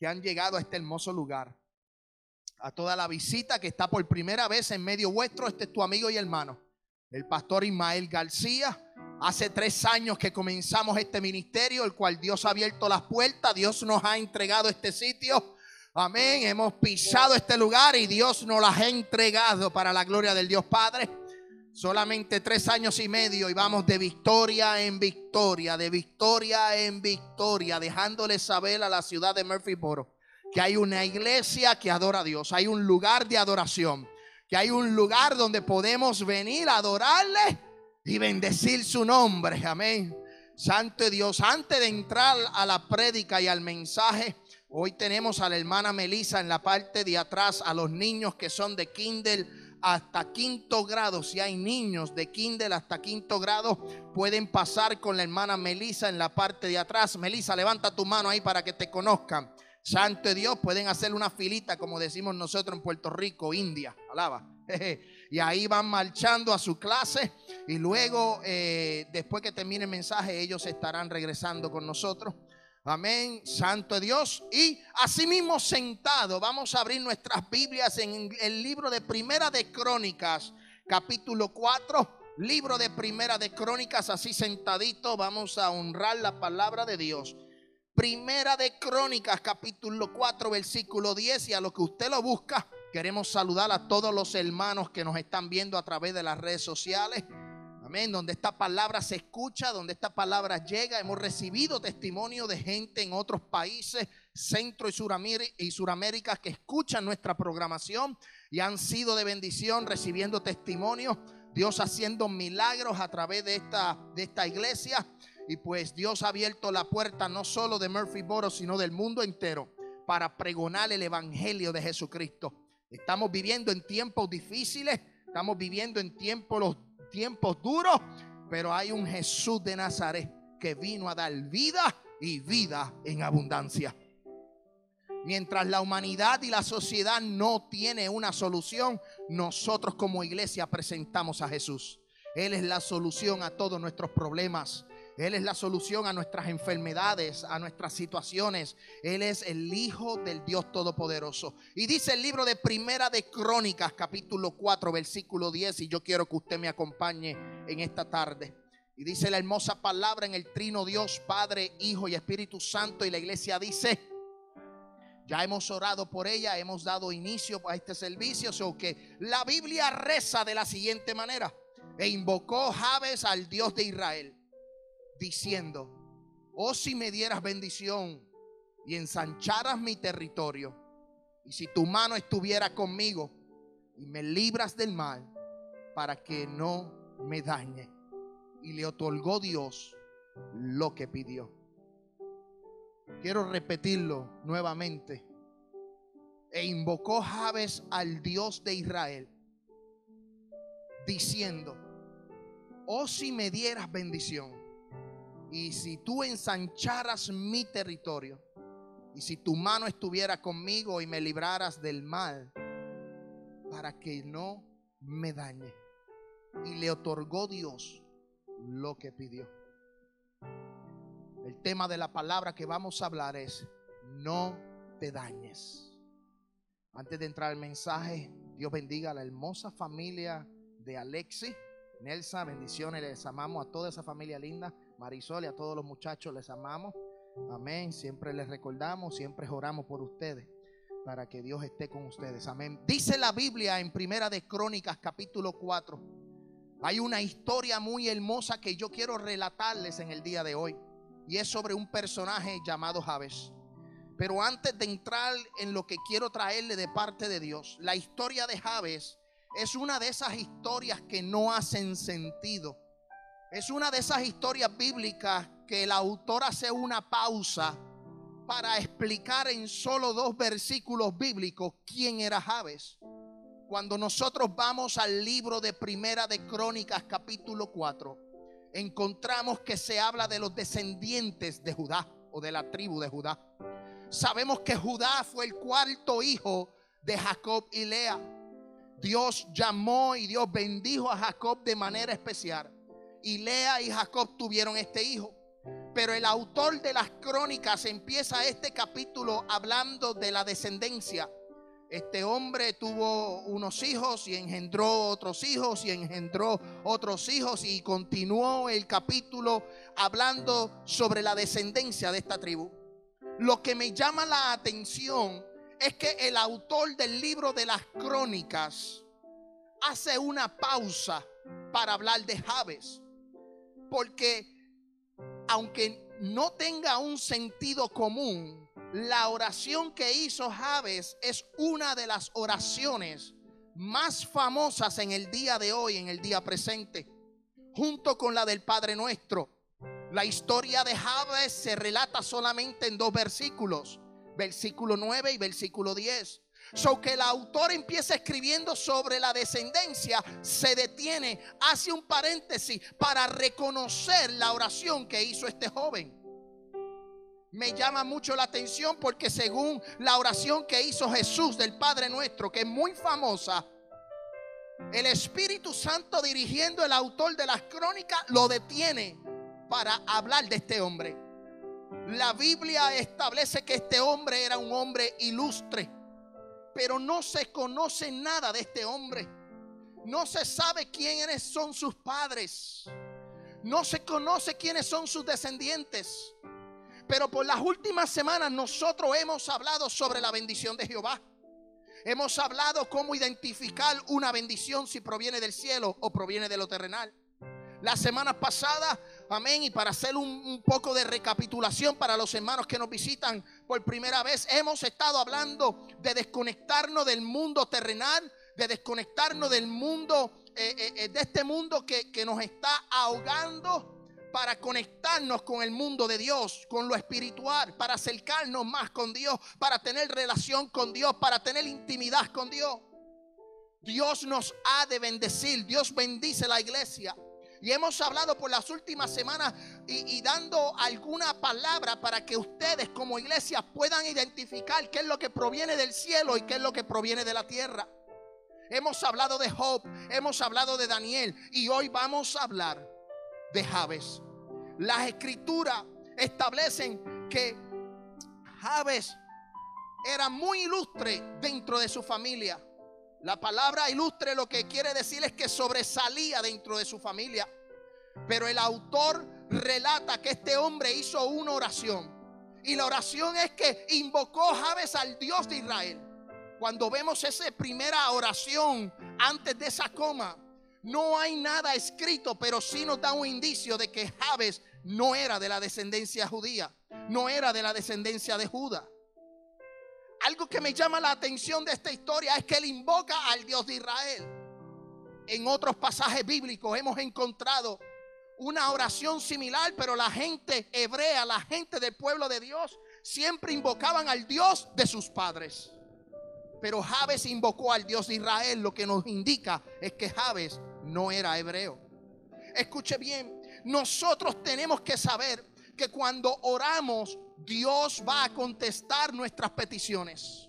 que han llegado a este hermoso lugar. A toda la visita que está por primera vez en medio vuestro, este es tu amigo y hermano, el pastor Ismael García. Hace tres años que comenzamos este ministerio, el cual Dios ha abierto las puertas, Dios nos ha entregado este sitio. Amén, hemos pisado este lugar y Dios nos las ha entregado para la gloria del Dios Padre. Solamente tres años y medio y vamos de victoria en victoria, de victoria en victoria, dejándole saber a la ciudad de Murphyboro que hay una iglesia que adora a Dios, hay un lugar de adoración, que hay un lugar donde podemos venir a adorarle y bendecir su nombre. Amén. Santo Dios, antes de entrar a la prédica y al mensaje, hoy tenemos a la hermana Melissa en la parte de atrás, a los niños que son de Kindle hasta quinto grado. Si hay niños de Kindle hasta quinto grado, pueden pasar con la hermana Melissa en la parte de atrás. Melissa, levanta tu mano ahí para que te conozcan. Santo Dios, pueden hacer una filita, como decimos nosotros en Puerto Rico, India. Alaba. Y ahí van marchando a su clase. Y luego, eh, después que termine el mensaje, ellos estarán regresando con nosotros. Amén, santo Dios. Y asimismo sentado, vamos a abrir nuestras Biblias en el libro de Primera de Crónicas, capítulo 4. Libro de Primera de Crónicas, así sentadito, vamos a honrar la palabra de Dios. Primera de Crónicas, capítulo 4, versículo 10. Y a lo que usted lo busca, queremos saludar a todos los hermanos que nos están viendo a través de las redes sociales. Amén. Donde esta palabra se escucha, donde esta palabra llega. Hemos recibido testimonio de gente en otros países, Centro y Suramérica, y que escuchan nuestra programación y han sido de bendición recibiendo testimonio. Dios haciendo milagros a través de esta, de esta iglesia. Y pues Dios ha abierto la puerta no solo de Murphy Boro, sino del mundo entero para pregonar el evangelio de Jesucristo. Estamos viviendo en tiempos difíciles, estamos viviendo en tiempos tiempos duros, pero hay un Jesús de Nazaret que vino a dar vida y vida en abundancia. Mientras la humanidad y la sociedad no tiene una solución, nosotros como iglesia presentamos a Jesús. Él es la solución a todos nuestros problemas. Él es la solución a nuestras enfermedades, a nuestras situaciones. Él es el Hijo del Dios Todopoderoso. Y dice el libro de Primera de Crónicas, capítulo 4, versículo 10. Y yo quiero que usted me acompañe en esta tarde. Y dice la hermosa palabra en el trino Dios, Padre, Hijo y Espíritu Santo. Y la iglesia dice, ya hemos orado por ella, hemos dado inicio a este servicio. O que la Biblia reza de la siguiente manera. E invocó Jabes al Dios de Israel diciendo, oh si me dieras bendición y ensancharas mi territorio, y si tu mano estuviera conmigo y me libras del mal, para que no me dañe. Y le otorgó Dios lo que pidió. Quiero repetirlo nuevamente. E invocó Jabes al Dios de Israel, diciendo, oh si me dieras bendición y si tú ensancharas mi territorio, y si tu mano estuviera conmigo y me libraras del mal, para que no me dañe. Y le otorgó Dios lo que pidió. El tema de la palabra que vamos a hablar es, no te dañes. Antes de entrar al mensaje, Dios bendiga a la hermosa familia de Alexi. Nelsa, bendiciones, les amamos a toda esa familia linda. Marisol y a todos los muchachos les amamos. Amén. Siempre les recordamos, siempre oramos por ustedes. para que Dios esté con ustedes. Amén. Dice la Biblia en Primera de Crónicas capítulo 4. Hay una historia muy hermosa que yo quiero relatarles en el día de hoy. Y es sobre un personaje llamado Jabes. Pero antes de entrar en lo que quiero traerle de parte de Dios, la historia de Jabes es una de esas historias que no hacen sentido. Es una de esas historias bíblicas que el autor hace una pausa para explicar en solo dos versículos bíblicos quién era Jabes. Cuando nosotros vamos al libro de Primera de Crónicas capítulo 4, encontramos que se habla de los descendientes de Judá o de la tribu de Judá. Sabemos que Judá fue el cuarto hijo de Jacob y Lea. Dios llamó y Dios bendijo a Jacob de manera especial. Y Lea y Jacob tuvieron este hijo. Pero el autor de las crónicas empieza este capítulo hablando de la descendencia. Este hombre tuvo unos hijos y engendró otros hijos y engendró otros hijos y continuó el capítulo hablando sobre la descendencia de esta tribu. Lo que me llama la atención es que el autor del libro de las crónicas hace una pausa para hablar de Jabes. Porque aunque no tenga un sentido común, la oración que hizo Javes es una de las oraciones más famosas en el día de hoy, en el día presente, junto con la del Padre Nuestro. La historia de Javes se relata solamente en dos versículos, versículo 9 y versículo 10. So que el autor empieza escribiendo sobre la descendencia, se detiene, hace un paréntesis para reconocer la oración que hizo este joven. Me llama mucho la atención porque según la oración que hizo Jesús del Padre nuestro, que es muy famosa, el Espíritu Santo dirigiendo el autor de las crónicas lo detiene para hablar de este hombre. La Biblia establece que este hombre era un hombre ilustre pero no se conoce nada de este hombre. No se sabe quiénes son sus padres. No se conoce quiénes son sus descendientes. Pero por las últimas semanas nosotros hemos hablado sobre la bendición de Jehová. Hemos hablado cómo identificar una bendición si proviene del cielo o proviene de lo terrenal. La semana pasada, amén, y para hacer un, poco de recapitulación para los hermanos que nos visitan por primera vez, hemos estado hablando de desconectarnos del mundo terrenal, de desconectarnos del mundo, eh, eh, eh, de este mundo que, que nos está ahogando para conectarnos con el mundo de Dios, con lo espiritual, para acercarnos más con Dios, para tener relación con Dios, para tener intimidad con Dios. Dios nos ha de bendecir, Dios bendice la iglesia. Y hemos hablado por las últimas semanas y, dando alguna palabra para que ustedes como iglesia puedan identificar qué es lo que proviene del cielo y qué es lo que proviene de la tierra. Hemos hablado de Job, hemos hablado de Daniel y hoy vamos a hablar de Jabes. Las escrituras establecen que Jabes era muy ilustre dentro de su familia. La palabra ilustre lo que quiere decir es que sobresalía dentro de su familia. Pero el autor relata que este hombre hizo una oración. Y la oración es que invocó Jabes al Dios de Israel. Cuando vemos esa primera oración antes de esa coma, no hay nada escrito, pero sí nos da un indicio de que Jabes no era de la descendencia judía, no era de la descendencia de Judá. Algo que me llama la atención de esta historia es que él invoca al Dios de Israel. En otros pasajes bíblicos hemos encontrado una oración similar, pero la gente hebrea, la gente del pueblo de Dios, siempre invocaban al Dios de sus padres. Pero Jabes invocó al Dios de Israel, lo que nos indica es que Jabes no era hebreo. Escuche bien, nosotros tenemos que saber que cuando oramos Dios va a contestar nuestras peticiones.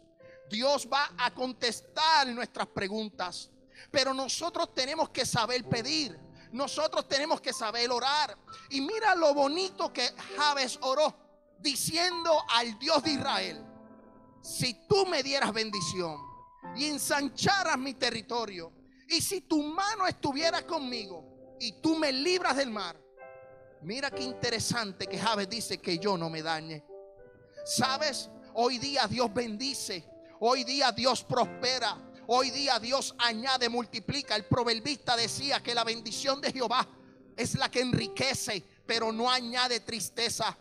Dios va a contestar nuestras preguntas. Pero nosotros tenemos que saber pedir. Nosotros tenemos que saber orar. Y mira lo bonito que Javes oró, diciendo al Dios de Israel, si tú me dieras bendición y ensancharas mi territorio, y si tu mano estuviera conmigo y tú me libras del mar, Mira qué interesante que Javes dice que yo no me dañe. ¿Sabes? Hoy día Dios bendice. Hoy día Dios prospera. Hoy día Dios añade, multiplica. El proverbista decía que la bendición de Jehová es la que enriquece, pero no añade tristeza.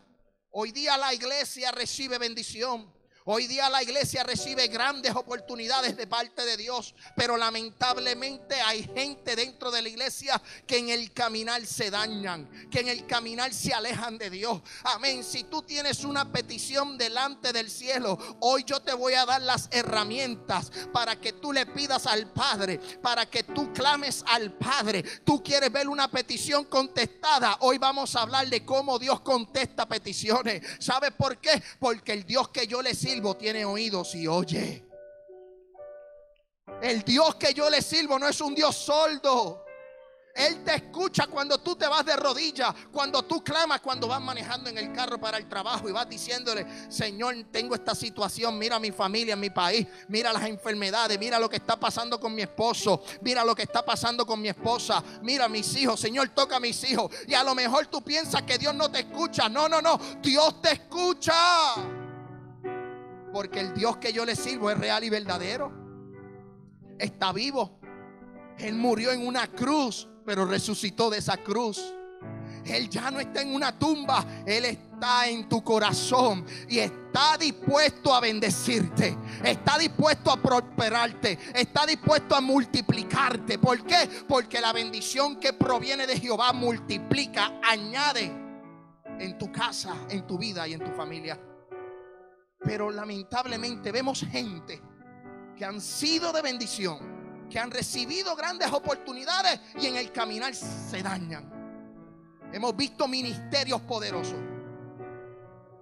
Hoy día la iglesia recibe bendición. Hoy día la iglesia recibe grandes oportunidades de parte de Dios, pero lamentablemente hay gente dentro de la iglesia que en el caminar se dañan, que en el caminar se alejan de Dios. Amén. Si tú tienes una petición delante del cielo, hoy yo te voy a dar las herramientas para que tú le pidas al Padre, para que tú clames al Padre. Tú quieres ver una petición contestada. Hoy vamos a hablar de cómo Dios contesta peticiones. ¿Sabes por qué? Porque el Dios que yo le sirvo tiene oídos y oye. El Dios que yo le sirvo no es un Dios sordo. Él te escucha cuando tú te vas de rodillas, cuando tú clamas, cuando vas manejando en el carro para el trabajo y vas diciéndole, Señor, tengo esta situación, mira mi familia, mi país, mira las enfermedades, mira lo que está pasando con mi esposo, mira lo que está pasando con mi esposa, mira mis hijos, Señor, toca a mis hijos. Y a lo mejor tú piensas que Dios no te escucha. No, no, no, Dios te escucha. Porque el Dios que yo le sirvo es real y verdadero. Está vivo. Él murió en una cruz, pero resucitó de esa cruz. Él ya no está en una tumba, Él está en tu corazón y está dispuesto a bendecirte, está dispuesto a prosperarte, está dispuesto a multiplicarte. ¿Por qué? Porque la bendición que proviene de Jehová multiplica, añade en tu casa, en tu vida y en tu familia. Pero lamentablemente vemos gente que han sido de bendición, que han recibido grandes oportunidades y en el caminar se dañan. Hemos visto ministerios poderosos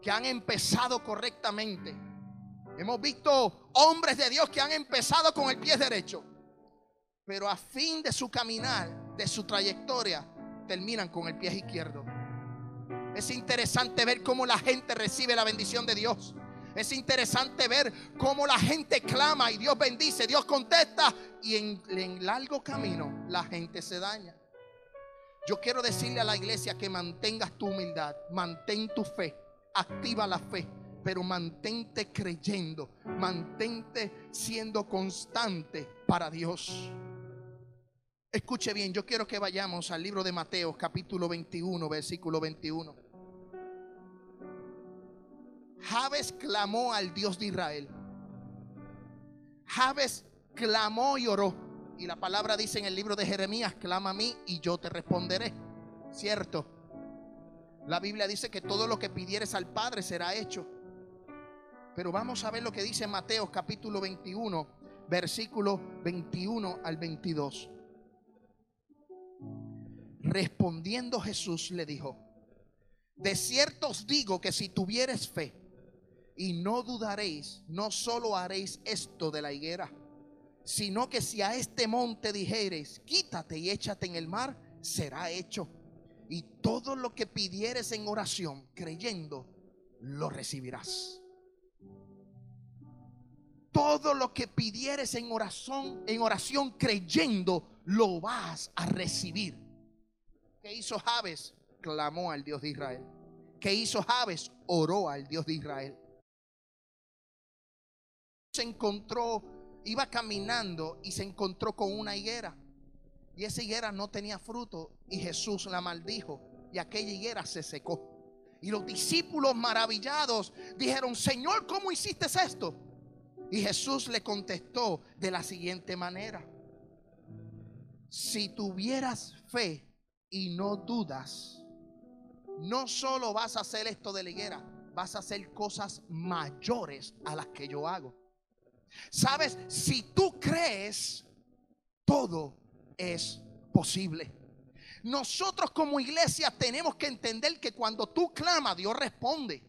que han empezado correctamente. Hemos visto hombres de Dios que han empezado con el pie derecho, pero a fin de su caminar, de su trayectoria, terminan con el pie izquierdo. Es interesante ver cómo la gente recibe la bendición de Dios. Es interesante ver cómo la gente clama y Dios bendice, Dios contesta y en, largo camino la gente se daña. Yo quiero decirle a la iglesia que mantengas tu humildad, mantén tu fe, activa la fe, pero mantente creyendo, mantente siendo constante para Dios. Escuche bien, yo quiero que vayamos al libro de Mateo, capítulo 21, versículo 21. Jabes clamó al Dios de Israel. Jabes clamó y oró. Y la palabra dice en el libro de Jeremías, clama a mí y yo te responderé. Cierto. La Biblia dice que todo lo que pidieres al Padre será hecho. Pero vamos a ver lo que dice Mateo capítulo 21, versículo 21 al 22. Respondiendo Jesús le dijo, de cierto os digo que si tuvieres fe, y no dudaréis, no solo haréis esto de la higuera, sino que si a este monte dijeres, quítate y échate en el mar, será hecho. Y todo lo que pidieres en oración, creyendo, lo recibirás. Todo lo que pidieres en oración, en oración creyendo, lo vas a recibir. ¿Qué hizo Javes? Clamó al Dios de Israel. ¿Qué hizo Javes? Oró al Dios de Israel se encontró, iba caminando y se encontró con una higuera. Y esa higuera no tenía fruto y Jesús la maldijo y aquella higuera se secó. Y los discípulos maravillados dijeron, Señor, ¿cómo hiciste esto? Y Jesús le contestó de la siguiente manera. Si tuvieras fe y no dudas, no solo vas a hacer esto de la higuera, vas a hacer cosas mayores a las que yo hago. Sabes, si tú crees, todo es posible. Nosotros como iglesia tenemos que entender que cuando tú clamas, Dios responde.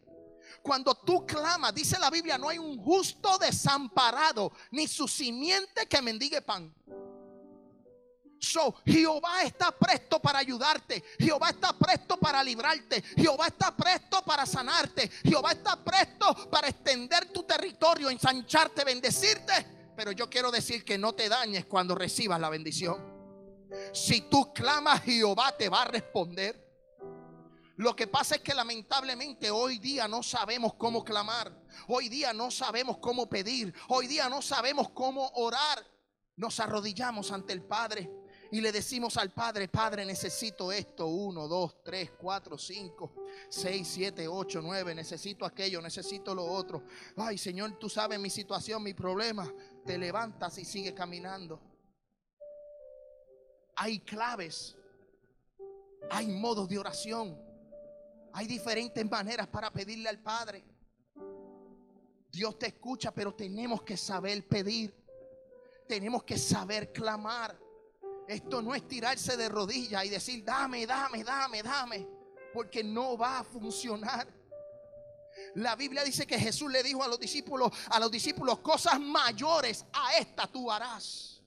Cuando tú clamas, dice la Biblia, no hay un justo desamparado, ni su simiente que mendigue pan. So, Jehová está presto para ayudarte. Jehová está presto para librarte. Jehová está presto para sanarte. Jehová está presto para extender tu territorio, ensancharte, bendecirte. Pero yo quiero decir que no te dañes cuando recibas la bendición. Si tú clamas, Jehová te va a responder. Lo que pasa es que lamentablemente hoy día no sabemos cómo clamar. Hoy día no sabemos cómo pedir. Hoy día no sabemos cómo orar. Nos arrodillamos ante el Padre y le decimos al Padre, Padre, necesito esto, uno, dos, tres, cuatro, cinco, seis, siete, ocho, nueve, necesito aquello, necesito lo otro. Ay, Señor, tú sabes mi situación, mi problema. Te levantas y sigue caminando. Hay claves, hay modos de oración, hay diferentes maneras para pedirle al Padre. Dios te escucha, pero tenemos que saber pedir. Tenemos que saber clamar. Esto no es tirarse de rodillas y decir, dame, dame, dame, dame, porque no va a funcionar. La Biblia dice que Jesús le dijo a los discípulos, a los discípulos, cosas mayores a esta tú harás.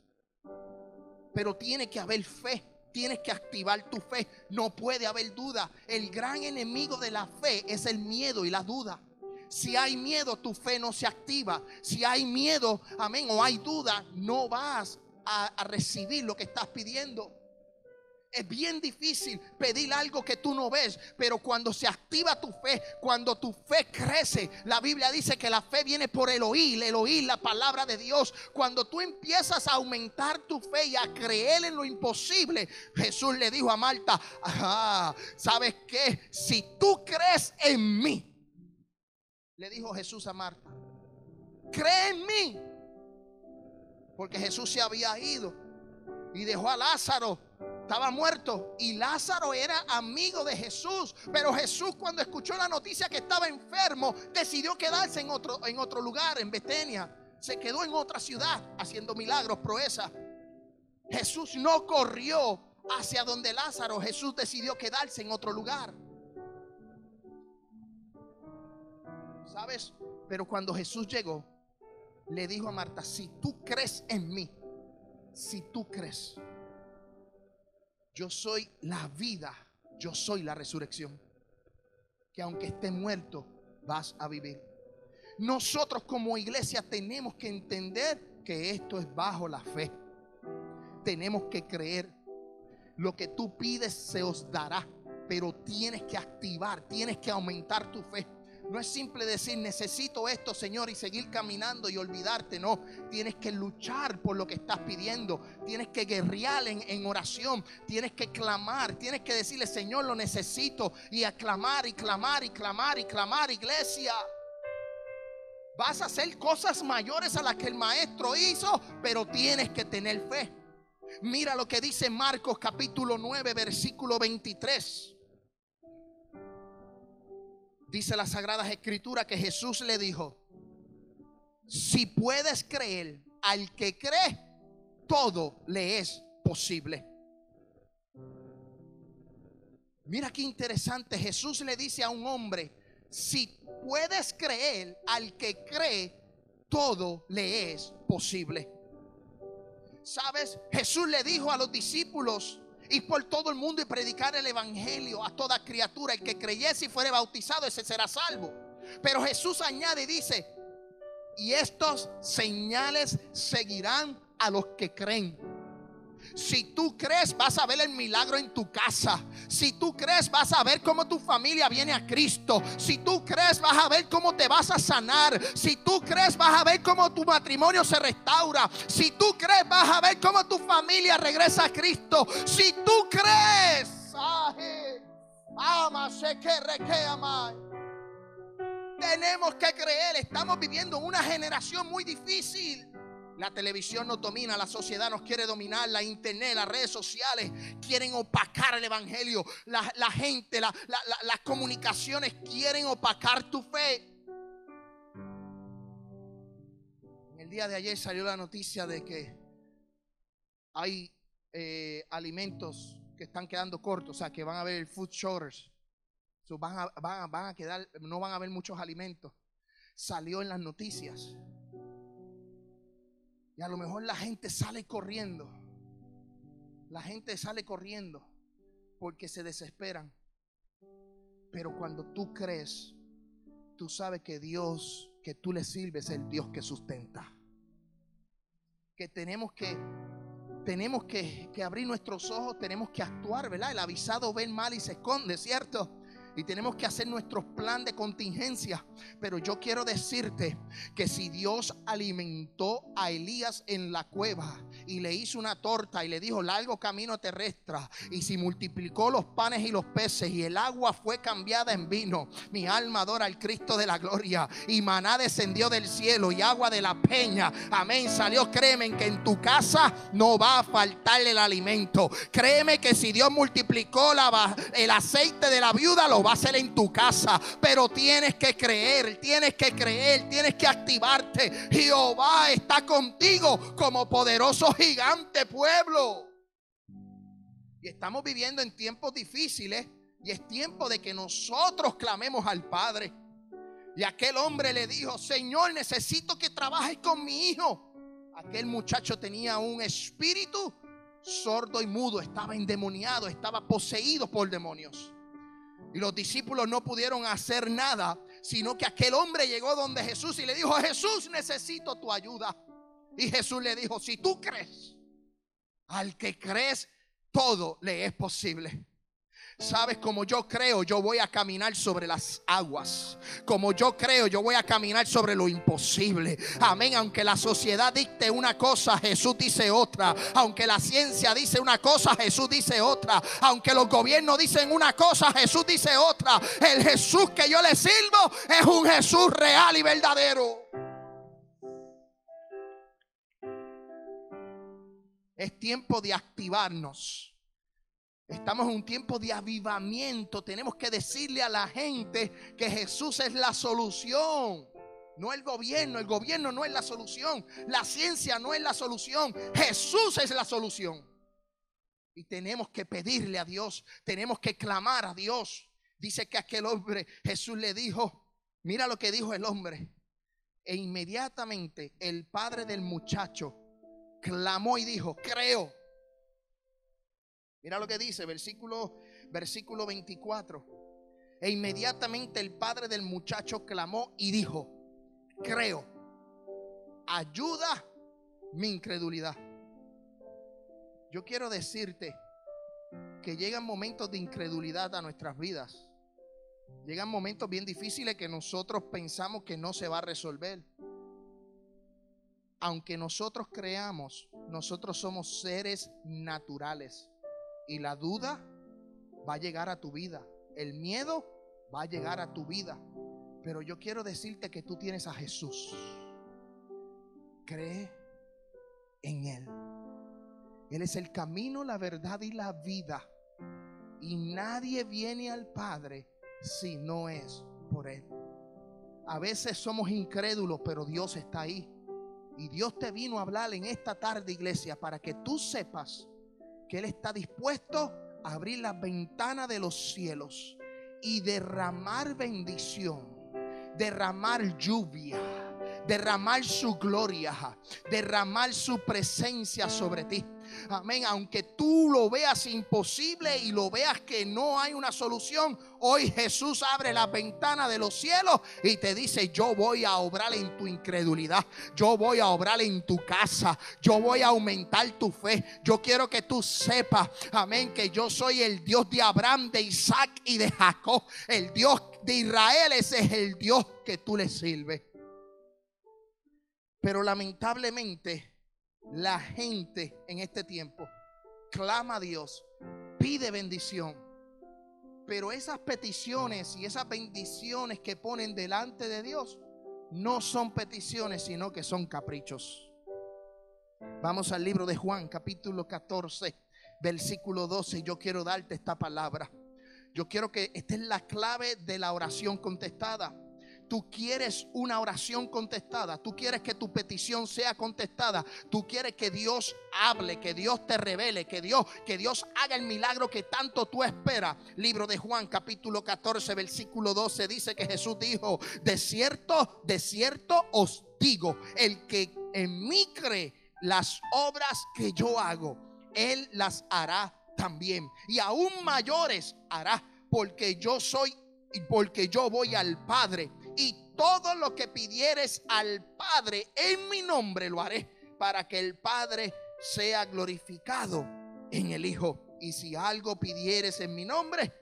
Pero tiene que haber fe, tienes que activar tu fe, no puede haber duda. El gran enemigo de la fe es el miedo y la duda. Si hay miedo, tu fe no se activa. Si hay miedo, amén, o hay duda, no vas a, recibir lo que estás pidiendo. Es bien difícil pedir algo que tú no ves, pero cuando se activa tu fe, cuando tu fe crece, la Biblia dice que la fe viene por el oír, el oír la palabra de Dios. Cuando tú empiezas a aumentar tu fe y a creer en lo imposible, Jesús le dijo a Marta, ¿sabes qué? Si tú crees en mí, le dijo Jesús a Marta, cree en mí porque Jesús se había ido y dejó a Lázaro. Estaba muerto y Lázaro era amigo de Jesús. Pero Jesús cuando escuchó la noticia que estaba enfermo, decidió quedarse en otro, en otro lugar, en Betenia. Se quedó en otra ciudad haciendo milagros, proezas. Jesús no corrió hacia donde Lázaro. Jesús decidió quedarse en otro lugar. ¿Sabes? Pero cuando Jesús llegó, le dijo a Marta, si tú crees en mí, si tú crees, yo soy la vida, yo soy la resurrección, que aunque esté muerto, vas a vivir. Nosotros como iglesia tenemos que entender que esto es bajo la fe. Tenemos que creer. Lo que tú pides se os dará, pero tienes que activar, tienes que aumentar tu fe. No es simple decir, necesito esto, Señor, y seguir caminando y olvidarte. No, tienes que luchar por lo que estás pidiendo. Tienes que guerrear en, oración. Tienes que clamar. Tienes que decirle, Señor, lo necesito. Y aclamar y clamar y clamar y clamar, iglesia. Vas a hacer cosas mayores a las que el maestro hizo, pero tienes que tener fe. Mira lo que dice Marcos capítulo 9, versículo 23. Dice las Sagradas Escrituras que Jesús le dijo, si puedes creer, al que cree, todo le es posible. Mira qué interesante, Jesús le dice a un hombre, si puedes creer, al que cree, todo le es posible. ¿Sabes? Jesús le dijo a los discípulos, y por todo el mundo y predicar el evangelio a toda criatura. El que creyese y fuere bautizado, ese será salvo. Pero Jesús añade y dice, y estos señales seguirán a los que creen. Si tú crees, vas a ver el milagro en tu casa. Si tú crees, vas a ver cómo tu familia viene a Cristo. Si tú crees, vas a ver cómo te vas a sanar. Si tú crees, vas a ver cómo tu matrimonio se restaura. Si tú crees, vas a ver cómo tu familia regresa a Cristo. Si tú crees, que Tenemos que creer. Estamos viviendo una generación muy difícil. La televisión nos domina, la sociedad nos quiere dominar, la internet, las redes sociales quieren opacar el evangelio, la, gente, las comunicaciones quieren opacar tu fe. El día de ayer salió la noticia de que hay eh, alimentos que están quedando cortos, o sea, que van a haber food a, van a quedar, no van a haber muchos alimentos. Salió en las noticias. Y a lo mejor la gente sale corriendo. La gente sale corriendo porque se desesperan. Pero cuando tú crees, tú sabes que Dios que tú le sirves es el Dios que sustenta. Que tenemos que tenemos que, que, abrir nuestros ojos, tenemos que actuar, ¿verdad? El avisado ve mal y se esconde, ¿cierto? Y tenemos que hacer nuestro plan de contingencia. Pero yo quiero decirte que si Dios alimentó a Elías en la cueva y le hizo una torta y le dijo largo camino terrestre y si multiplicó los panes y los peces y el agua fue cambiada en vino, mi alma adora al Cristo de la gloria y maná descendió del cielo y agua de la peña, amén, salió, créeme que en tu casa no va a faltar el alimento. Créeme que si Dios multiplicó la, el aceite de la viuda, lo va a en tu casa. Pero tienes que creer, tienes que creer, tienes que activarte. Jehová está contigo como poderoso gigante pueblo. Y estamos viviendo en tiempos difíciles y es tiempo de que nosotros clamemos al Padre. Y aquel hombre le dijo, Señor, necesito que trabajes con mi hijo. Aquel muchacho tenía un espíritu sordo y mudo, estaba endemoniado, estaba poseído por demonios. Y los discípulos no pudieron hacer nada, sino que aquel hombre llegó donde Jesús y le dijo, Jesús, necesito tu ayuda. Y Jesús le dijo, si tú crees, al que crees, todo le es posible. Sabes, como yo creo, yo voy a caminar sobre las aguas. Como yo creo, yo voy a caminar sobre lo imposible. Amén. Aunque la sociedad dicte una cosa, Jesús dice otra. Aunque la ciencia dice una cosa, Jesús dice otra. Aunque los gobiernos dicen una cosa, Jesús dice otra. El Jesús que yo le sirvo es un Jesús real y verdadero. Es tiempo de activarnos Estamos en un tiempo de avivamiento. Tenemos que decirle a la gente que Jesús es la solución. No el gobierno, el gobierno no es la solución. La ciencia no es la solución. Jesús es la solución. Y tenemos que pedirle a Dios, tenemos que clamar a Dios. Dice que aquel hombre, Jesús le dijo, mira lo que dijo el hombre. E inmediatamente el padre del muchacho clamó y dijo, creo Mira lo que dice, versículo, versículo 24. E inmediatamente el padre del muchacho clamó y dijo, creo, ayuda mi incredulidad. Yo quiero decirte que llegan momentos de incredulidad a nuestras vidas. Llegan momentos bien difíciles que nosotros pensamos que no se va a resolver. Aunque nosotros creamos, nosotros somos seres naturales. Y la duda va a llegar a tu vida. El miedo va a llegar a tu vida. Pero yo quiero decirte que tú tienes a Jesús. Cree en Él. Él es el camino, la verdad y la vida. Y nadie viene al Padre si no es por Él. A veces somos incrédulos, pero Dios está ahí. Y Dios te vino a hablar en esta tarde, iglesia, para que tú sepas que Él está dispuesto a abrir la ventana de los cielos y derramar bendición, derramar lluvia, derramar su gloria, derramar su presencia sobre ti. Amén. Aunque tú lo veas imposible y lo veas que no hay una solución, hoy Jesús abre la ventana de los cielos y te dice, yo voy a obrar en tu incredulidad, yo voy a obrar en tu casa, yo voy a aumentar tu fe. Yo quiero que tú sepas, amén, que yo soy el Dios de Abraham, de Isaac y de Jacob, el Dios de Israel, ese es el Dios que tú le sirves. Pero lamentablemente la gente en este tiempo clama a Dios, pide bendición. Pero esas peticiones y esas bendiciones que ponen delante de Dios no son peticiones, sino que son caprichos. Vamos al libro de Juan, capítulo 14, versículo 12. Yo quiero darte esta palabra. Yo quiero que esta es la clave de la oración contestada. Tú quieres una oración contestada. Tú quieres que tu petición sea contestada. Tú quieres que Dios hable, que Dios te revele, que Dios, que Dios haga el milagro que tanto tú esperas. Libro de Juan, capítulo 14, versículo 12 dice que Jesús dijo, de cierto, de cierto os digo, el que en mí cree las obras que yo hago, él las hará también. Y aún mayores hará, porque yo soy porque yo voy al Padre y todo lo que pidieres al Padre en mi nombre lo haré para que el Padre sea glorificado en el Hijo. Y si algo pidieres en mi nombre,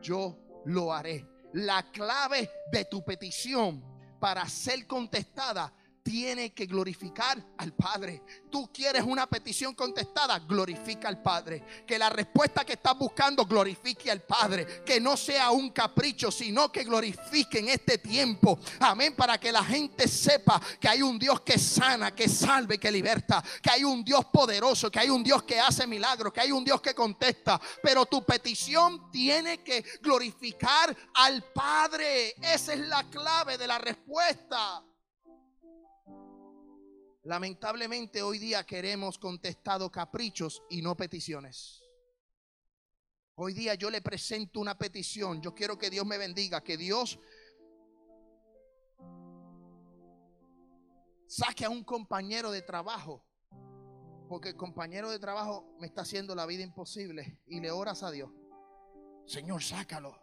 yo lo haré. La clave de tu petición para ser contestada tiene que glorificar al Padre. Tú quieres una petición contestada, glorifica al Padre. Que la respuesta que estás buscando glorifique al Padre. Que no sea un capricho, sino que glorifique en este tiempo. Amén. Para que la gente sepa que hay un Dios que sana, que salve, que liberta. Que hay un Dios poderoso, que hay un Dios que hace milagros, que hay un Dios que contesta. Pero tu petición tiene que glorificar al Padre. Esa es la clave de la respuesta. Lamentablemente hoy día queremos contestado caprichos y no peticiones. Hoy día yo le presento una petición. Yo quiero que Dios me bendiga, que Dios saque a un compañero de trabajo. Porque el compañero de trabajo me está haciendo la vida imposible. Y le oras a Dios. Señor, sácalo.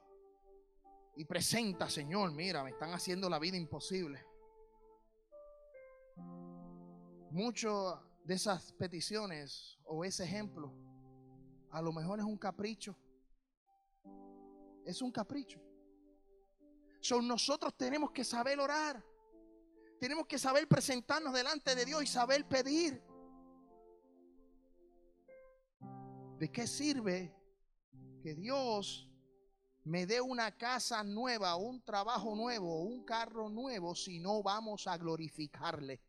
Y presenta, Señor, mira, me están haciendo la vida imposible. Muchas de esas peticiones o ese ejemplo, a lo mejor es un capricho. Es un capricho. Son nosotros tenemos que saber orar. Tenemos que saber presentarnos delante de Dios y saber pedir. ¿De qué sirve que Dios me dé una casa nueva, un trabajo nuevo, un carro nuevo si no vamos a glorificarle?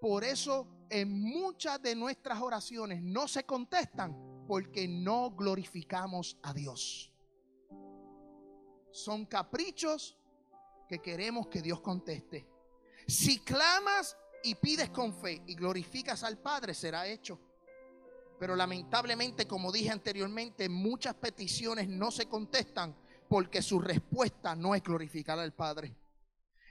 Por eso en muchas de nuestras oraciones no se contestan porque no glorificamos a Dios. Son caprichos que queremos que Dios conteste. Si clamas y pides con fe y glorificas al Padre, será hecho. Pero lamentablemente, como dije anteriormente, muchas peticiones no se contestan porque su respuesta no es glorificar al Padre.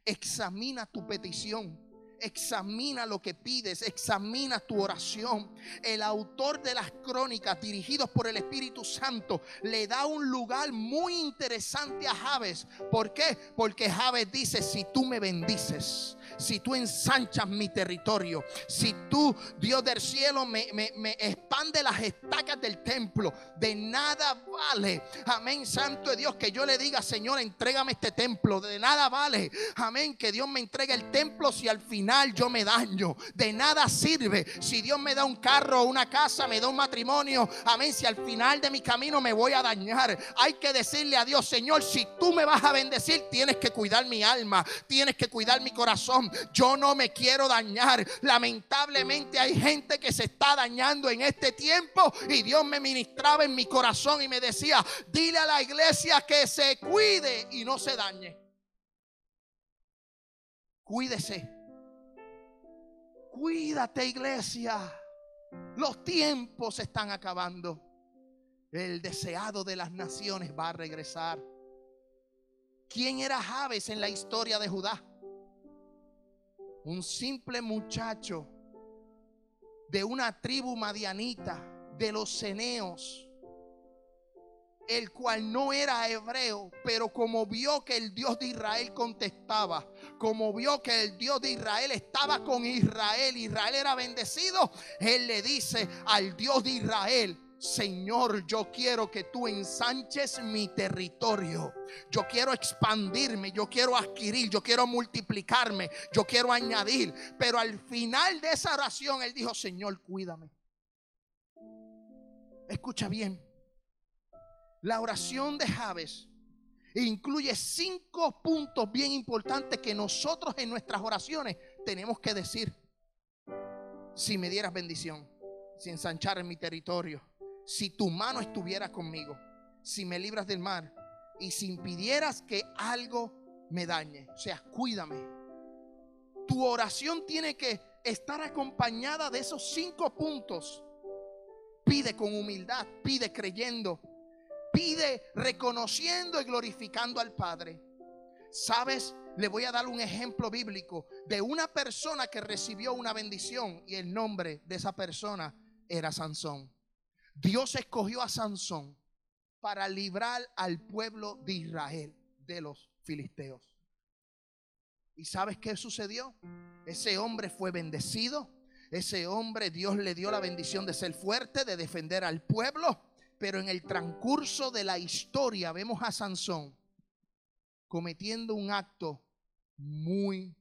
Examina tu petición Examina lo que pides, examina tu oración. El autor de las crónicas, dirigidos por el Espíritu Santo, le da un lugar muy interesante a Javes. ¿Por qué? Porque Javes dice, si tú me bendices, si tú ensanchas mi territorio, si tú, Dios del cielo, me, me expande las estacas del templo, de nada vale, amén, Santo de Dios, que yo le diga, Señor, entrégame este templo, de nada vale, amén, que Dios me entregue el templo si al final yo me daño. De nada sirve si Dios me da un carro, una casa, me da un matrimonio. Amén. Si al final de mi camino me voy a dañar, hay que decirle a Dios, Señor, si tú me vas a bendecir, tienes que cuidar mi alma, tienes que cuidar mi corazón. Yo no me quiero dañar. Lamentablemente hay gente que se está dañando en este tiempo y Dios me ministraba en mi corazón y me decía, dile a la iglesia que se cuide y no se dañe. Cuídese. Cuídate iglesia. Los tiempos se están acabando. El deseado de las naciones va a regresar. ¿Quién era Javes en la historia de Judá? Un simple muchacho de una tribu madianita, de los ceneos el cual no era hebreo, pero como vio que el Dios de Israel contestaba, como vio que el Dios de Israel estaba con Israel, Israel era bendecido, él le dice al Dios de Israel, Señor, yo quiero que tú ensanches mi territorio. Yo quiero expandirme, yo quiero adquirir, yo quiero multiplicarme, yo quiero añadir. Pero al final de esa oración, él dijo, Señor, cuídame. Escucha bien. La oración de Javes incluye cinco puntos bien importantes que nosotros en nuestras oraciones tenemos que decir. Si me dieras bendición, si ensanchar en mi territorio, si tu mano estuviera conmigo, si me libras del mar y si impidieras que algo me dañe, o sea, cuídame. Tu oración tiene que estar acompañada de esos cinco puntos. Pide con humildad, pide creyendo, pide reconociendo y glorificando al Padre. ¿Sabes? Le voy a dar un ejemplo bíblico de una persona que recibió una bendición y el nombre de esa persona era Sansón. Dios escogió a Sansón para librar al pueblo de Israel de los filisteos. ¿Y sabes qué sucedió? Ese hombre fue bendecido. Ese hombre Dios le dio la bendición de ser fuerte, de defender al pueblo Pero en el transcurso de la historia vemos a Sansón cometiendo un acto muy,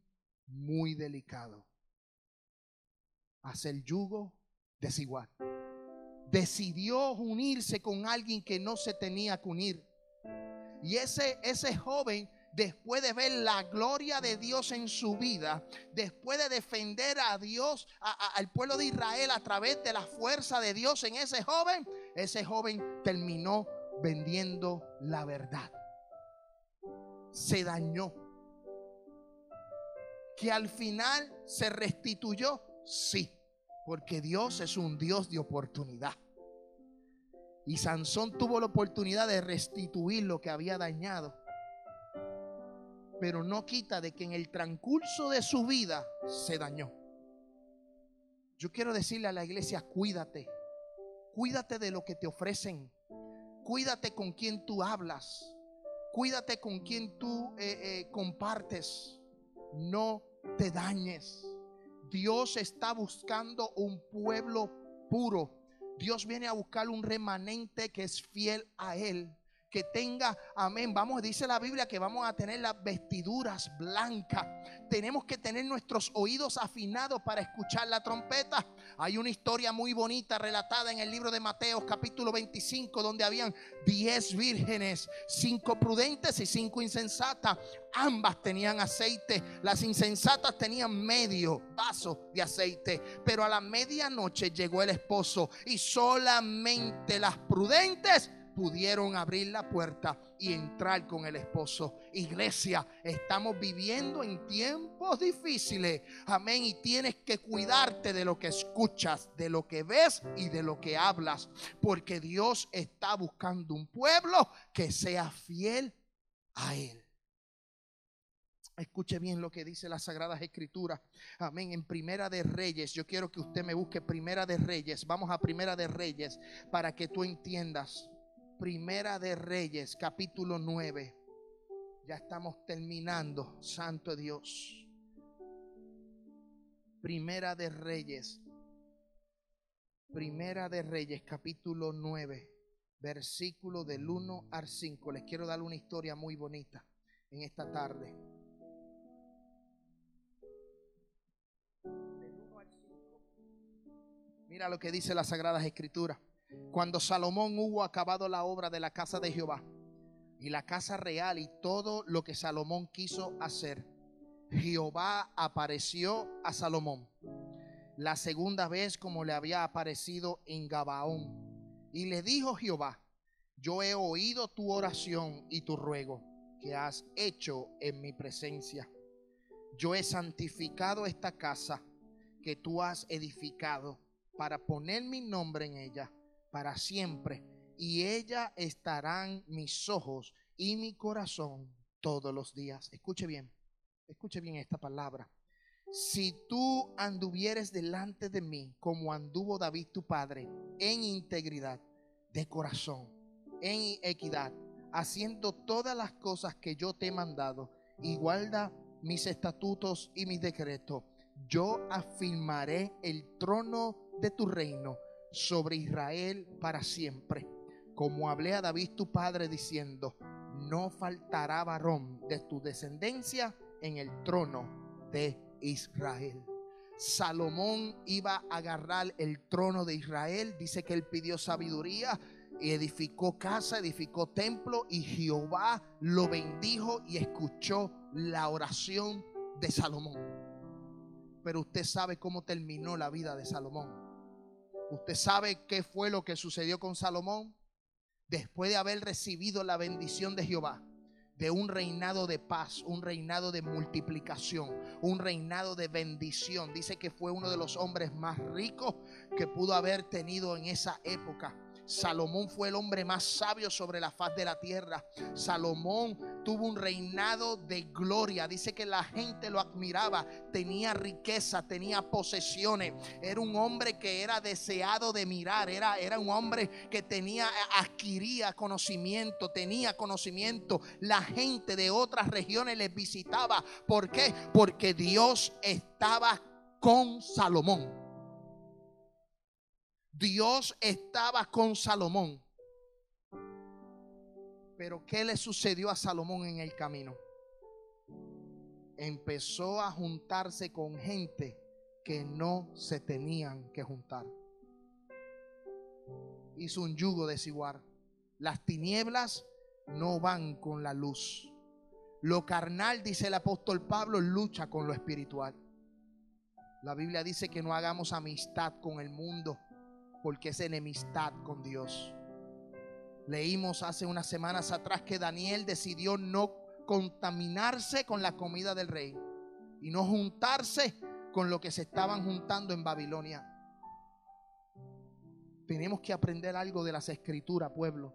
muy delicado. Hacer yugo desigual. Decidió unirse con alguien que no se tenía que unir. Y ese, ese joven después de ver la gloria de Dios en su vida, después de defender a Dios, al pueblo de Israel a través de la fuerza de Dios en ese joven, ese joven terminó vendiendo la verdad. Se dañó. Que al final se restituyó, sí, porque Dios es un Dios de oportunidad. Y Sansón tuvo la oportunidad de restituir lo que había dañado pero no quita de que en el transcurso de su vida se dañó. Yo quiero decirle a la iglesia, cuídate, cuídate de lo que te ofrecen, cuídate con quien tú hablas, cuídate con quien tú eh, eh, compartes, no te dañes. Dios está buscando un pueblo puro. Dios viene a buscar un remanente que es fiel a Él que tenga, amén. Vamos, dice la Biblia que vamos a tener las vestiduras blancas. Tenemos que tener nuestros oídos afinados para escuchar la trompeta. Hay una historia muy bonita relatada en el libro de Mateo, capítulo 25, donde habían 10 vírgenes, 5 prudentes y 5 insensatas. Ambas tenían aceite. Las insensatas tenían medio vaso de aceite. Pero a la medianoche llegó el esposo y solamente las prudentes pudieron abrir la puerta y entrar con el esposo. Iglesia, estamos viviendo en tiempos difíciles. Amén. Y tienes que cuidarte de lo que escuchas, de lo que ves y de lo que hablas. Porque Dios está buscando un pueblo que sea fiel a Él. Escuche bien lo que dice las Sagradas Escrituras. Amén. En Primera de Reyes, yo quiero que usted me busque Primera de Reyes. Vamos a Primera de Reyes para que tú entiendas. Primera de Reyes, capítulo 9. Ya estamos terminando, Santo Dios. Primera de Reyes. Primera de Reyes, capítulo 9, versículo del 1 al 5. Les quiero dar una historia muy bonita en esta tarde. Del 1 al 5. Mira lo que dice las Sagradas Escrituras. Cuando Salomón hubo acabado la obra de la casa de Jehová y la casa real y todo lo que Salomón quiso hacer, Jehová apareció a Salomón la segunda vez como le había aparecido en Gabaón. Y le dijo Jehová, yo he oído tu oración y tu ruego que has hecho en mi presencia. Yo he santificado esta casa que tú has edificado para poner mi nombre en ella para siempre, y ella estarán mis ojos y mi corazón todos los días. Escuche bien, escuche bien esta palabra. Si tú anduvieres delante de mí como anduvo David tu padre, en integridad de corazón, en equidad, haciendo todas las cosas que yo te he mandado, y mis estatutos y mis decretos, yo afirmaré el trono de tu reino sobre Israel para siempre. Como hablé a David tu padre diciendo, no faltará varón de tu descendencia en el trono de Israel. Salomón iba a agarrar el trono de Israel. Dice que él pidió sabiduría y edificó casa, edificó templo y Jehová lo bendijo y escuchó la oración de Salomón. Pero usted sabe cómo terminó la vida de Salomón. ¿Usted sabe qué fue lo que sucedió con Salomón? Después de haber recibido la bendición de Jehová, de un reinado de paz, un reinado de multiplicación, un reinado de bendición. Dice que fue uno de los hombres más ricos que pudo haber tenido en esa época. Salomón fue el hombre más sabio sobre la faz de la tierra. Salomón tuvo un reinado de gloria. Dice que la gente lo admiraba. Tenía riqueza, tenía posesiones. Era un hombre que era deseado de mirar. Era, era un hombre que tenía, adquiría conocimiento, tenía conocimiento. La gente de otras regiones les visitaba. ¿Por qué? Porque Dios estaba con Salomón. Dios estaba con Salomón. Pero ¿qué le sucedió a Salomón en el camino? Empezó a juntarse con gente que no se tenían que juntar. Hizo un yugo desigual. Las tinieblas no van con la luz. Lo carnal, dice el apóstol Pablo, lucha con lo espiritual. La Biblia dice que no hagamos amistad con el mundo porque es enemistad con Dios. Leímos hace unas semanas atrás que Daniel decidió no contaminarse con la comida del rey y no juntarse con lo que se estaban juntando en Babilonia. Tenemos que aprender algo de las escrituras, pueblo,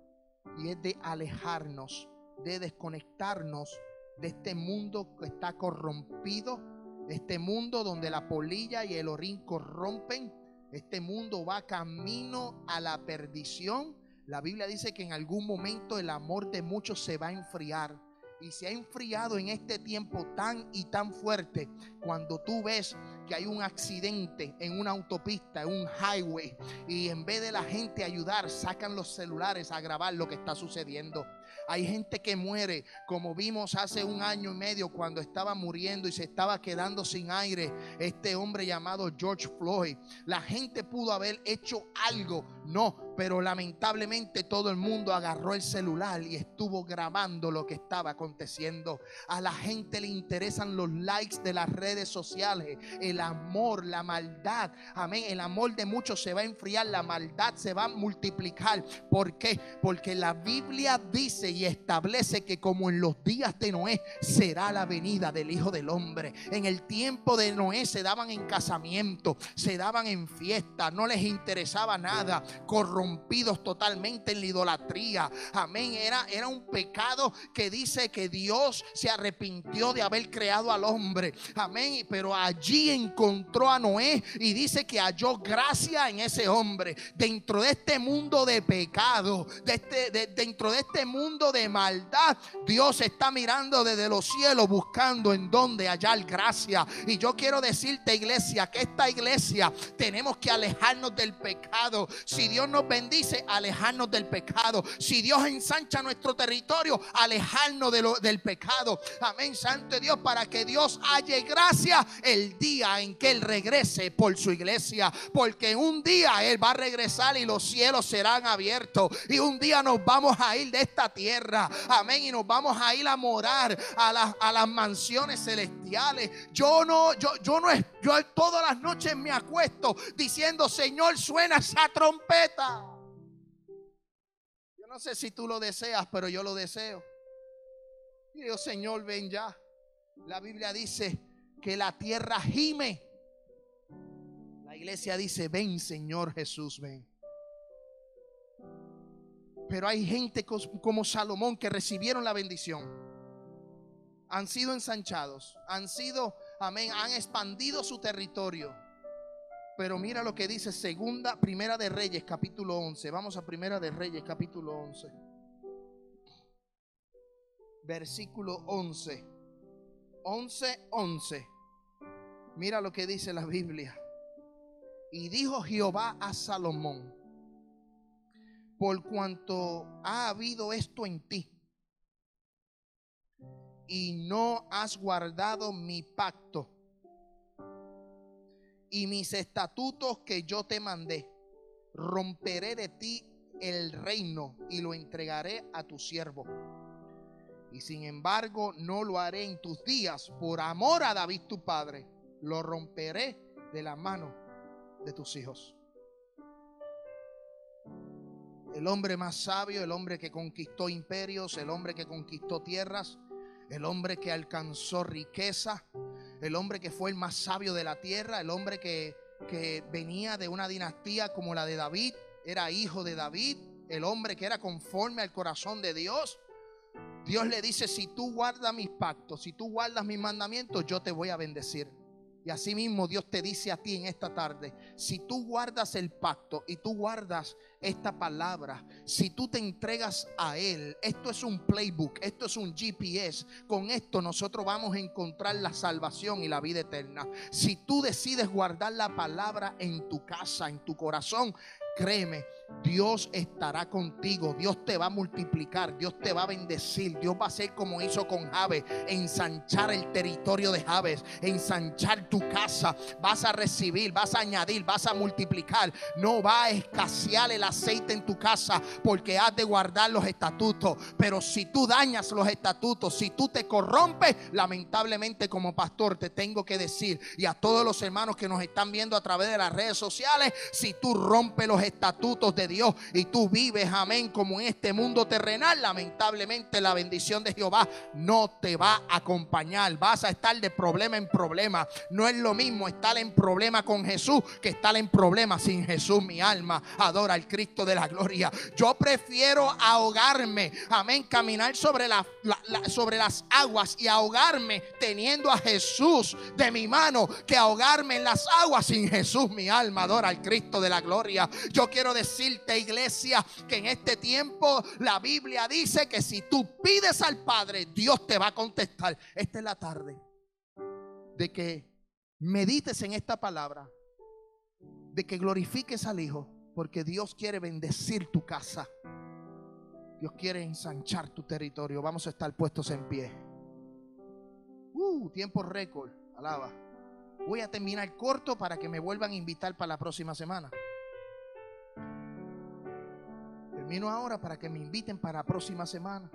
y es de alejarnos, de desconectarnos de este mundo que está corrompido, este mundo donde la polilla y el orín corrompen, este mundo va camino a la perdición la Biblia dice que en algún momento el amor de muchos se va a enfriar. Y se ha enfriado en este tiempo tan y tan fuerte cuando tú ves que hay un accidente en una autopista, en un highway, y en vez de la gente ayudar, sacan los celulares a grabar lo que está sucediendo. Hay gente que muere, como vimos hace un año y medio cuando estaba muriendo y se estaba quedando sin aire este hombre llamado George Floyd. La gente pudo haber hecho algo, no, pero lamentablemente todo el mundo agarró el celular y estuvo grabando lo que estaba aconteciendo. A la gente le interesan los likes de las redes sociales, el amor, la maldad. Amén. El amor de muchos se va a enfriar, la maldad se va a multiplicar. ¿Por qué? Porque la Biblia dice y establece que como en los días de Noé será la venida del Hijo del Hombre. En el tiempo de Noé se daban en casamiento, se daban en fiesta, no les interesaba nada, corrompidos totalmente en la idolatría. Amén. Era, era un pecado que dice que Dios se arrepintió de haber creado al hombre. Amén. Pero allí encontró a Noé y dice que halló gracia en ese hombre. Dentro de este mundo de pecado, de este, dentro de este mundo de maldad, Dios está mirando desde los cielos buscando en donde hallar gracia. Y yo quiero decirte, iglesia, que esta iglesia tenemos que alejarnos del pecado. Si Dios nos bendice, alejarnos del pecado. Si Dios ensancha nuestro territorio, alejarnos de lo, del pecado. Amén, Santo Dios, para que Dios halle gracia el día en que Él regrese por su iglesia. Porque un día Él va a regresar y los cielos serán abiertos. Y un día nos vamos a ir de esta tierra. Amén. Y nos vamos a ir a morar a, las, a las mansiones celestiales. Yo no, yo, yo no, yo todas las noches me acuesto diciendo, Señor, suena esa trompeta. Yo no sé si tú lo deseas, pero yo lo deseo. Y Dios, Señor, ven ya. La Biblia dice que la tierra gime. La iglesia dice, ven Señor Jesús, ven. Pero hay gente como Salomón que recibieron la bendición. Han sido ensanchados, han sido, amén, han expandido su territorio. Pero mira lo que dice segunda, primera de Reyes, capítulo 11. Vamos a primera de Reyes, capítulo 11. Versículo 11. 11, 11. Mira lo que dice la Biblia. Y dijo Jehová a Salomón, por cuanto ha habido esto en ti y no has guardado mi pacto y mis estatutos que yo te mandé, romperé de ti el reino y lo entregaré a tu siervo. Y sin embargo no lo haré en tus días por amor a David tu padre. Lo romperé de la mano de tus hijos. El hombre más sabio, el hombre que conquistó imperios, el hombre que conquistó tierras, el hombre que alcanzó riqueza, el hombre que fue el más sabio de la tierra, el hombre que, que venía de una dinastía como la de David, era hijo de David, el hombre que era conforme al corazón de Dios. Dios le dice, si tú guardas mis pactos, si tú guardas mis mandamientos, yo te voy a bendecir. Y así mismo Dios te dice a ti en esta tarde, si tú guardas el pacto y tú guardas esta palabra, si tú te entregas a Él, esto es un playbook, esto es un GPS, con esto nosotros vamos a encontrar la salvación y la vida eterna. Si tú decides guardar la palabra en tu casa, en tu corazón, créeme, Dios estará contigo, Dios te va a multiplicar, Dios te va a bendecir, Dios va a hacer como hizo con Javes, ensanchar el territorio de Javes, ensanchar tu casa, vas a recibir, vas a añadir, vas a multiplicar, no va a escasear el aceite en tu casa porque has de guardar los estatutos, pero si tú dañas los estatutos, si tú te corrompes, lamentablemente como pastor te tengo que decir y a todos los hermanos que nos están viendo a través de las redes sociales, si tú rompes los estatutos Dios y tú vives, amén, como en este mundo terrenal, lamentablemente la bendición de Jehová no te va a acompañar. Vas a estar de problema en problema. No es lo mismo estar en problema con Jesús que estar en problema sin Jesús. Mi alma adora al Cristo de la gloria. Yo prefiero ahogarme, amén, caminar sobre, la, sobre las aguas y ahogarme teniendo a Jesús de mi mano que ahogarme en las aguas sin Jesús. Mi alma adora al Cristo de la gloria. Yo quiero decir iglesia, que en este tiempo la Biblia dice que si tú pides al Padre, Dios te va a contestar. Esta es la tarde de que medites en esta palabra, de que glorifiques al Hijo, porque Dios quiere bendecir tu casa. Dios quiere ensanchar tu territorio. Vamos a estar puestos en pie. Uh, tiempo récord. Alaba. Voy a terminar corto para que me vuelvan a invitar para la próxima semana. Termino ahora para que me inviten para la próxima semana.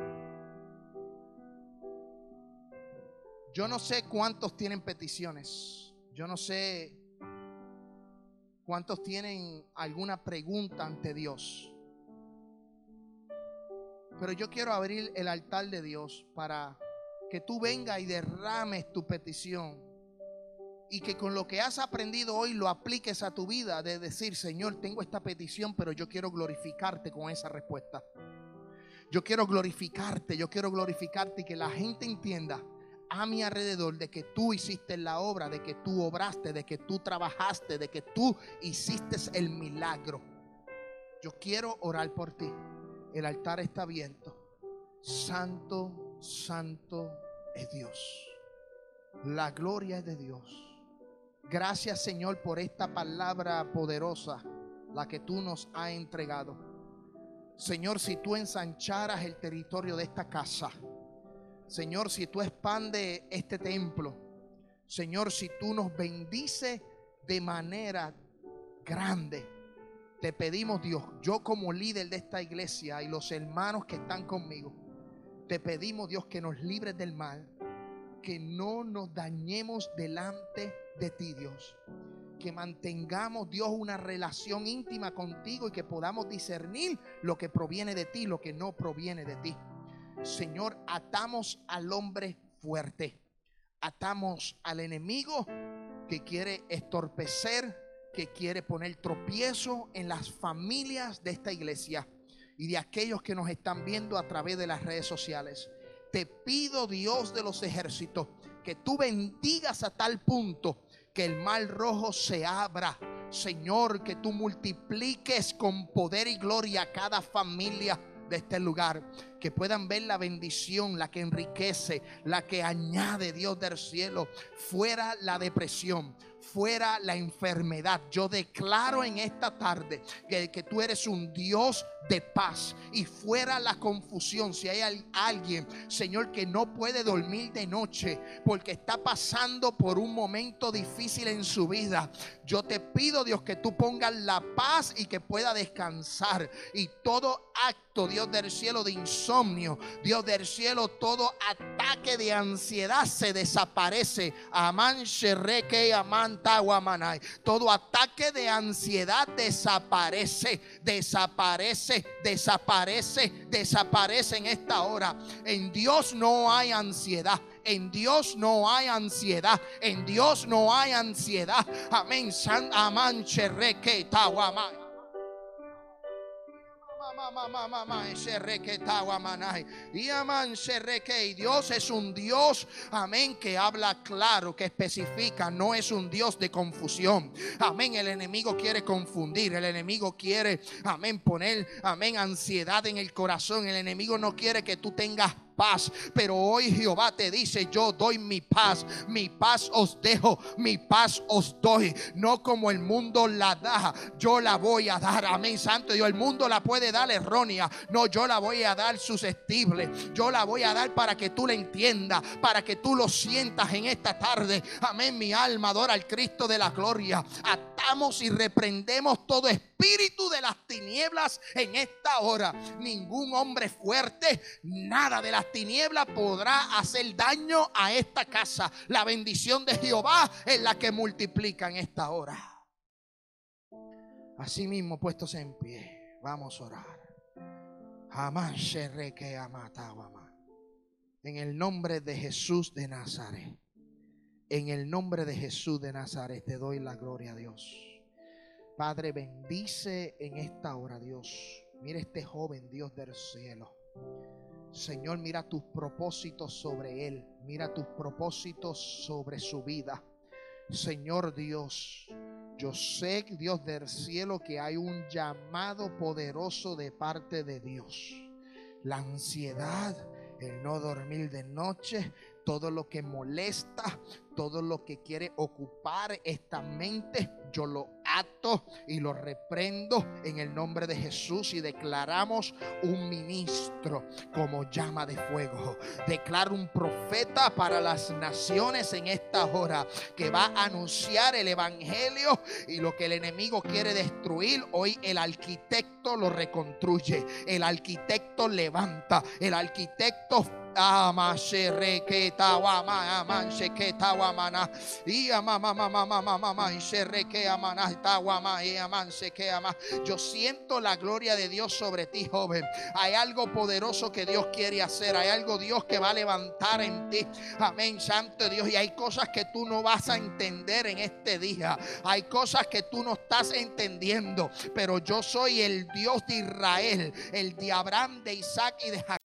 Yo no sé cuántos tienen peticiones. Yo no sé cuántos tienen alguna pregunta ante Dios. Pero yo quiero abrir el altar de Dios para que tú vengas y derrames tu petición y que con lo que has aprendido hoy lo apliques a tu vida de decir, Señor, tengo esta petición, pero yo quiero glorificarte con esa respuesta. Yo quiero glorificarte, yo quiero glorificarte y que la gente entienda a mi alrededor de que tú hiciste la obra, de que tú obraste, de que tú trabajaste, de que tú hiciste el milagro. Yo quiero orar por ti. El altar está abierto. Santo, santo es Dios. La gloria es de Dios. Gracias Señor por esta palabra poderosa, la que tú nos has entregado. Señor, si tú ensancharas el territorio de esta casa, Señor, si tú expandes este templo, Señor, si tú nos bendices de manera grande, te pedimos Dios, yo como líder de esta iglesia y los hermanos que están conmigo, te pedimos Dios que nos libres del mal, que no nos dañemos delante de ti, Dios. Que mantengamos, Dios, una relación íntima contigo y que podamos discernir lo que proviene de ti, lo que no proviene de ti. Señor, atamos al hombre fuerte. Atamos al enemigo que quiere estorpecer, que quiere poner tropiezo en las familias de esta iglesia y de aquellos que nos están viendo a través de las redes sociales. Te pido, Dios de los ejércitos, que tú bendigas a tal punto que el mal rojo se abra. Señor, que tú multipliques con poder y gloria a cada familia de este lugar. Que puedan ver la bendición, la que enriquece, la que añade Dios del cielo. Fuera la depresión, fuera la enfermedad. Yo declaro en esta tarde que, tú eres un Dios de paz y fuera la confusión. Si hay alguien, Señor, que no puede dormir de noche porque está pasando por un momento difícil en su vida, yo te pido, Dios, que tú pongas la paz y que pueda descansar. Y todo acto, Dios del cielo, de insomnio, Dios del cielo, todo ataque de ansiedad se desaparece. Amán, shereke, amán, Todo ataque de ansiedad desaparece, desaparece desaparece, desaparece, en esta hora. En Dios no hay ansiedad. En Dios no hay ansiedad. En Dios no hay ansiedad. Amén. San amán cherreque y Dios es un Dios, amén, que habla claro, que especifica, no es un Dios de confusión. Amén, el enemigo quiere confundir, el enemigo quiere, amén, poner, amén, ansiedad en el corazón. El enemigo no quiere que tú tengas paz. Pero hoy Jehová te dice, yo doy mi paz, mi paz os dejo, mi paz os doy. No como el mundo la da, yo la voy a dar. Amén, Santo Dios. El mundo la puede dar errónea. No, yo la voy a dar susceptible. Yo la voy a dar para que tú la entiendas, para que tú lo sientas en esta tarde. Amén, mi alma adora al Cristo de la gloria. Atamos y reprendemos todo espíritu de las tinieblas en esta hora. Ningún hombre fuerte, nada de las tinieblas podrá hacer daño a esta casa. La bendición de Jehová es la que multiplica en esta hora. Así mismo puestos en pie, vamos a orar. En el nombre de Jesús de Nazaret. En el nombre de Jesús de Nazaret te doy la gloria a Dios. Padre, bendice en esta hora, Dios. Mira este joven, Dios del cielo. Señor, mira tus propósitos sobre él. Mira tus propósitos sobre su vida. Señor Dios, yo sé, Dios del cielo, que hay un llamado poderoso de parte de Dios. La ansiedad, el no dormir de noche, todo lo que molesta, todo lo que quiere ocupar esta mente, yo lo ato y lo reprendo en el nombre de Jesús y declaramos un ministro como llama de fuego. Declaro un profeta para las naciones en esta hora que va a anunciar el evangelio y lo que el enemigo quiere destruir, hoy el arquitecto lo reconstruye, el arquitecto levanta, el arquitecto ama amana y ama yo siento la gloria de Dios sobre ti joven. Hay algo poderoso que Dios quiere hacer. Hay algo Dios que va a levantar en ti. Amén santo Dios. Y hay cosas que tú no vas a entender en este día. Hay cosas que tú no estás entendiendo. Pero yo soy el Dios de Israel el de Abraham de Isaac y de Jacob